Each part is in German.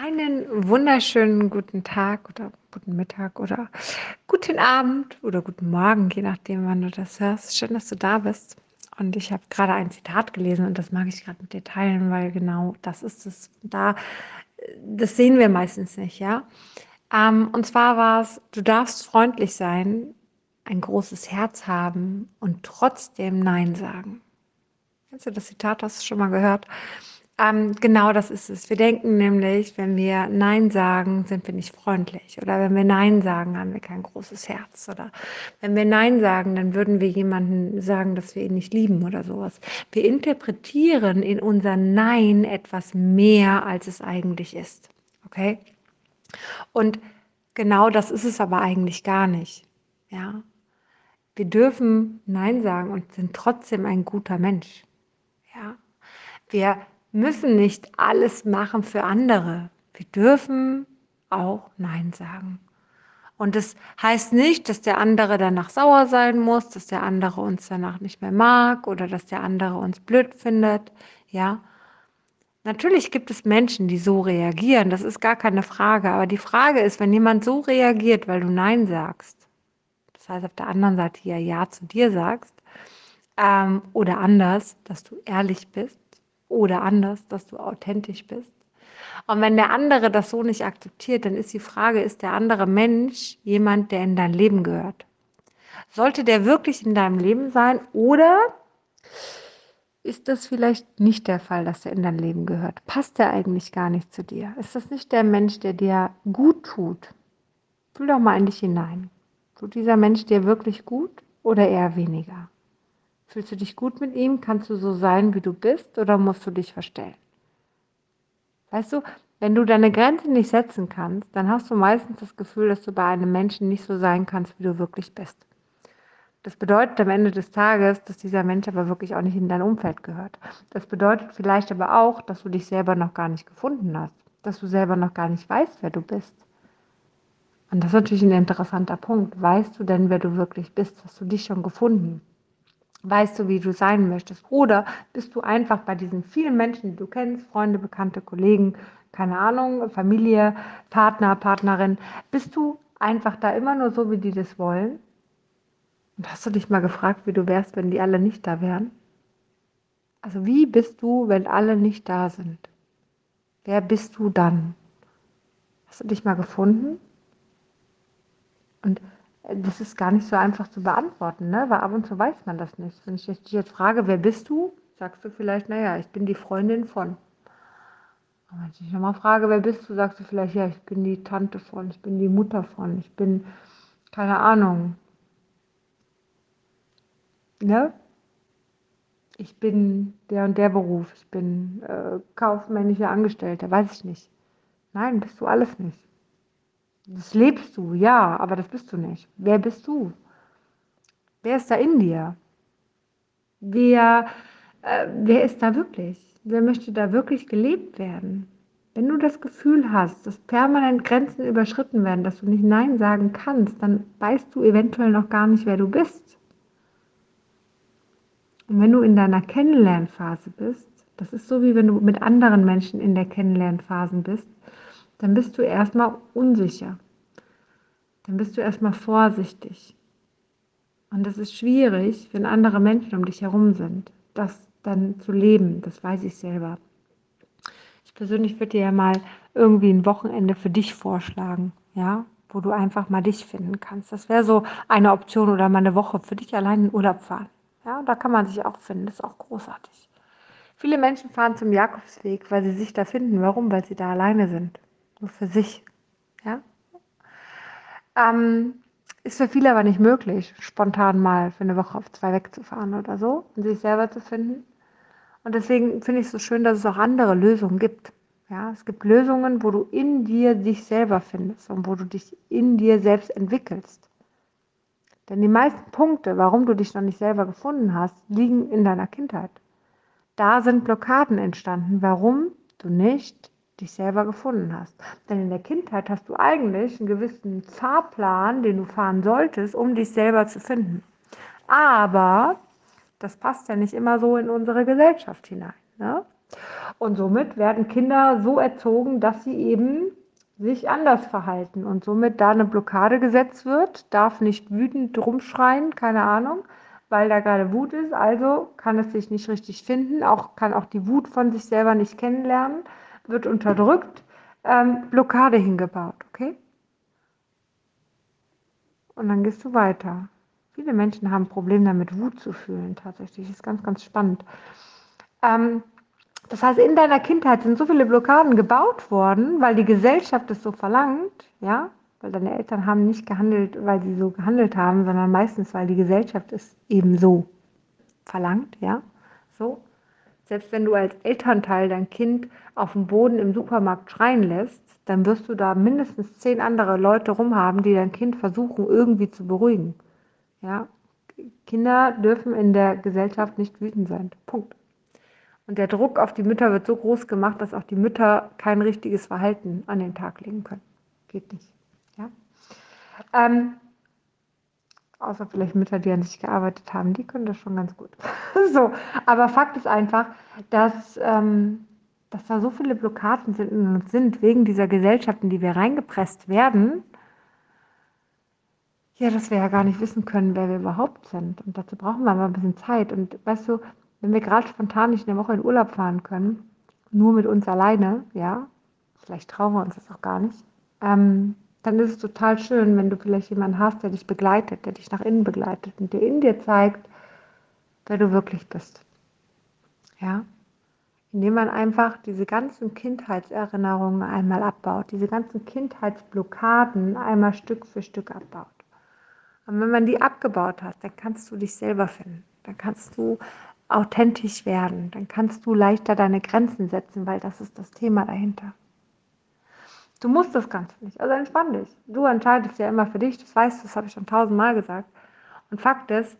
Einen wunderschönen guten Tag oder guten Mittag oder guten Abend oder guten Morgen, je nachdem, wann du das hörst. Schön, dass du da bist. Und ich habe gerade ein Zitat gelesen und das mag ich gerade mit dir teilen, weil genau das ist es. Da, das sehen wir meistens nicht, ja. Ähm, und zwar war es, du darfst freundlich sein, ein großes Herz haben und trotzdem Nein sagen. Kennst du das Zitat? Hast du schon mal gehört? Ähm, genau das ist es. Wir denken nämlich, wenn wir Nein sagen, sind wir nicht freundlich. Oder wenn wir Nein sagen, haben wir kein großes Herz. Oder wenn wir Nein sagen, dann würden wir jemanden sagen, dass wir ihn nicht lieben oder sowas. Wir interpretieren in unser Nein etwas mehr, als es eigentlich ist. Okay? Und genau das ist es aber eigentlich gar nicht. Ja? Wir dürfen Nein sagen und sind trotzdem ein guter Mensch. Ja? Wir müssen nicht alles machen für andere. Wir dürfen auch Nein sagen. Und das heißt nicht, dass der andere danach sauer sein muss, dass der andere uns danach nicht mehr mag oder dass der andere uns blöd findet. Ja. Natürlich gibt es Menschen, die so reagieren. Das ist gar keine Frage. Aber die Frage ist, wenn jemand so reagiert, weil du Nein sagst, das heißt auf der anderen Seite ja Ja zu dir sagst, ähm, oder anders, dass du ehrlich bist, oder anders, dass du authentisch bist. Und wenn der andere das so nicht akzeptiert, dann ist die Frage, ist der andere Mensch jemand, der in dein Leben gehört? Sollte der wirklich in deinem Leben sein oder ist das vielleicht nicht der Fall, dass er in dein Leben gehört? Passt er eigentlich gar nicht zu dir? Ist das nicht der Mensch, der dir gut tut? Fühl doch mal in dich hinein. Tut dieser Mensch dir wirklich gut oder eher weniger? Fühlst du dich gut mit ihm? Kannst du so sein, wie du bist oder musst du dich verstellen? Weißt du, wenn du deine Grenze nicht setzen kannst, dann hast du meistens das Gefühl, dass du bei einem Menschen nicht so sein kannst, wie du wirklich bist. Das bedeutet am Ende des Tages, dass dieser Mensch aber wirklich auch nicht in dein Umfeld gehört. Das bedeutet vielleicht aber auch, dass du dich selber noch gar nicht gefunden hast, dass du selber noch gar nicht weißt, wer du bist. Und das ist natürlich ein interessanter Punkt. Weißt du denn, wer du wirklich bist? Hast du dich schon gefunden? Weißt du, wie du sein möchtest? Oder bist du einfach bei diesen vielen Menschen, die du kennst, Freunde, Bekannte, Kollegen, keine Ahnung, Familie, Partner, Partnerin, bist du einfach da immer nur so, wie die das wollen? Und hast du dich mal gefragt, wie du wärst, wenn die alle nicht da wären? Also wie bist du, wenn alle nicht da sind? Wer bist du dann? Hast du dich mal gefunden? Und das ist gar nicht so einfach zu beantworten, ne? weil ab und zu weiß man das nicht. Wenn ich dich jetzt frage, wer bist du, sagst du vielleicht, naja, ich bin die Freundin von. Und wenn ich dich nochmal frage, wer bist du, sagst du vielleicht, ja, ich bin die Tante von, ich bin die Mutter von, ich bin, keine Ahnung. Ne? Ich bin der und der Beruf, ich bin äh, kaufmännischer Angestellter, weiß ich nicht. Nein, bist du alles nicht. Das lebst du, ja, aber das bist du nicht. Wer bist du? Wer ist da in dir? Wer, äh, wer ist da wirklich? Wer möchte da wirklich gelebt werden? Wenn du das Gefühl hast, dass permanent Grenzen überschritten werden, dass du nicht Nein sagen kannst, dann weißt du eventuell noch gar nicht, wer du bist. Und wenn du in deiner Kennenlernphase bist, das ist so wie wenn du mit anderen Menschen in der Kennenlernphase bist, dann bist du erstmal unsicher. Dann bist du erstmal vorsichtig. Und es ist schwierig, wenn andere Menschen um dich herum sind, das dann zu leben. Das weiß ich selber. Ich persönlich würde dir ja mal irgendwie ein Wochenende für dich vorschlagen, ja, wo du einfach mal dich finden kannst. Das wäre so eine Option oder mal eine Woche für dich allein in Urlaub fahren. Ja, da kann man sich auch finden. Das ist auch großartig. Viele Menschen fahren zum Jakobsweg, weil sie sich da finden. Warum? Weil sie da alleine sind nur für sich. Ja? Ähm, ist für viele aber nicht möglich, spontan mal für eine Woche auf zwei wegzufahren oder so und sich selber zu finden. Und deswegen finde ich es so schön, dass es auch andere Lösungen gibt. Ja, es gibt Lösungen, wo du in dir dich selber findest und wo du dich in dir selbst entwickelst. Denn die meisten Punkte, warum du dich noch nicht selber gefunden hast, liegen in deiner Kindheit. Da sind Blockaden entstanden, warum du nicht dich selber gefunden hast. Denn in der Kindheit hast du eigentlich einen gewissen Fahrplan, den du fahren solltest, um dich selber zu finden. Aber das passt ja nicht immer so in unsere Gesellschaft hinein. Ne? Und somit werden Kinder so erzogen, dass sie eben sich anders verhalten und somit da eine Blockade gesetzt wird, darf nicht wütend rumschreien, keine Ahnung, weil da gerade Wut ist, also kann es sich nicht richtig finden, auch kann auch die Wut von sich selber nicht kennenlernen, wird unterdrückt, ähm, Blockade hingebaut, okay? Und dann gehst du weiter. Viele Menschen haben Probleme damit, Wut zu fühlen, tatsächlich. Das ist ganz, ganz spannend. Ähm, das heißt, in deiner Kindheit sind so viele Blockaden gebaut worden, weil die Gesellschaft es so verlangt, ja, weil deine Eltern haben nicht gehandelt, weil sie so gehandelt haben, sondern meistens, weil die Gesellschaft es eben so verlangt, ja, so. Selbst wenn du als Elternteil dein Kind auf dem Boden im Supermarkt schreien lässt, dann wirst du da mindestens zehn andere Leute rumhaben, die dein Kind versuchen irgendwie zu beruhigen. Ja, Kinder dürfen in der Gesellschaft nicht wütend sein. Punkt. Und der Druck auf die Mütter wird so groß gemacht, dass auch die Mütter kein richtiges Verhalten an den Tag legen können. Geht nicht. Ja? Ähm, außer vielleicht Mütter, die an sich gearbeitet haben, die können das schon ganz gut. so, aber Fakt ist einfach, dass, ähm, dass da so viele Blockaden sind, sind wegen dieser Gesellschaften, die wir reingepresst werden, ja, dass wir ja gar nicht wissen können, wer wir überhaupt sind. Und dazu brauchen wir aber ein bisschen Zeit. Und weißt du, wenn wir gerade spontan nicht eine Woche in Urlaub fahren können, nur mit uns alleine, ja, vielleicht trauen wir uns das auch gar nicht, ähm, dann ist es total schön, wenn du vielleicht jemanden hast, der dich begleitet, der dich nach innen begleitet und dir in dir zeigt, wer du wirklich bist. Ja, indem man einfach diese ganzen Kindheitserinnerungen einmal abbaut, diese ganzen Kindheitsblockaden einmal Stück für Stück abbaut. Und wenn man die abgebaut hat, dann kannst du dich selber finden. Dann kannst du authentisch werden. Dann kannst du leichter deine Grenzen setzen, weil das ist das Thema dahinter. Du musst das Ganze nicht. Also entspann dich. Du entscheidest ja immer für dich. Das weißt du, das habe ich schon tausendmal gesagt. Und Fakt ist,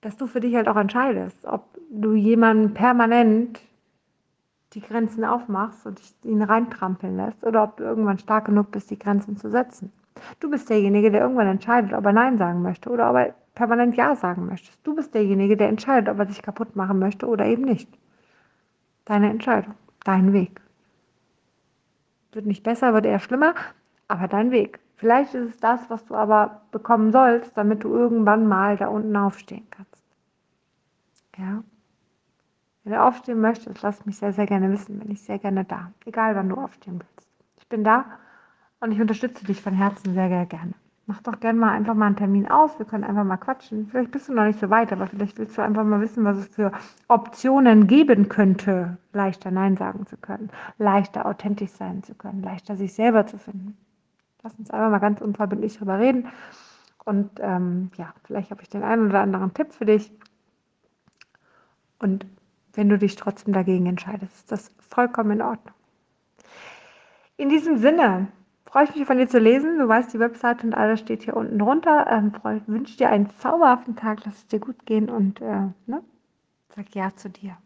dass du für dich halt auch entscheidest, ob du jemanden permanent die Grenzen aufmachst und ihn reintrampeln lässt oder ob du irgendwann stark genug bist, die Grenzen zu setzen. Du bist derjenige, der irgendwann entscheidet, ob er Nein sagen möchte oder ob er permanent Ja sagen möchtest. Du bist derjenige, der entscheidet, ob er sich kaputt machen möchte oder eben nicht. Deine Entscheidung, dein Weg. Wird nicht besser, wird eher schlimmer, aber dein Weg. Vielleicht ist es das, was du aber bekommen sollst, damit du irgendwann mal da unten aufstehen kannst. Ja. Wenn du aufstehen möchtest, lass mich sehr, sehr gerne wissen. Bin ich sehr gerne da. Egal, wann du aufstehen willst. Ich bin da und ich unterstütze dich von Herzen sehr, sehr gerne mach doch gerne mal einfach mal einen Termin aus. Wir können einfach mal quatschen. Vielleicht bist du noch nicht so weit, aber vielleicht willst du einfach mal wissen, was es für Optionen geben könnte, leichter Nein sagen zu können, leichter authentisch sein zu können, leichter sich selber zu finden. Lass uns einfach mal ganz unverbindlich darüber reden. Und ähm, ja, vielleicht habe ich den einen oder anderen Tipp für dich. Und wenn du dich trotzdem dagegen entscheidest, ist das vollkommen in Ordnung. In diesem Sinne freue ich mich von dir zu lesen. Du weißt, die Webseite und alles steht hier unten drunter. Ähm, wünsche dir einen zauberhaften Tag, lass es dir gut gehen und äh, ne? sag Ja zu dir.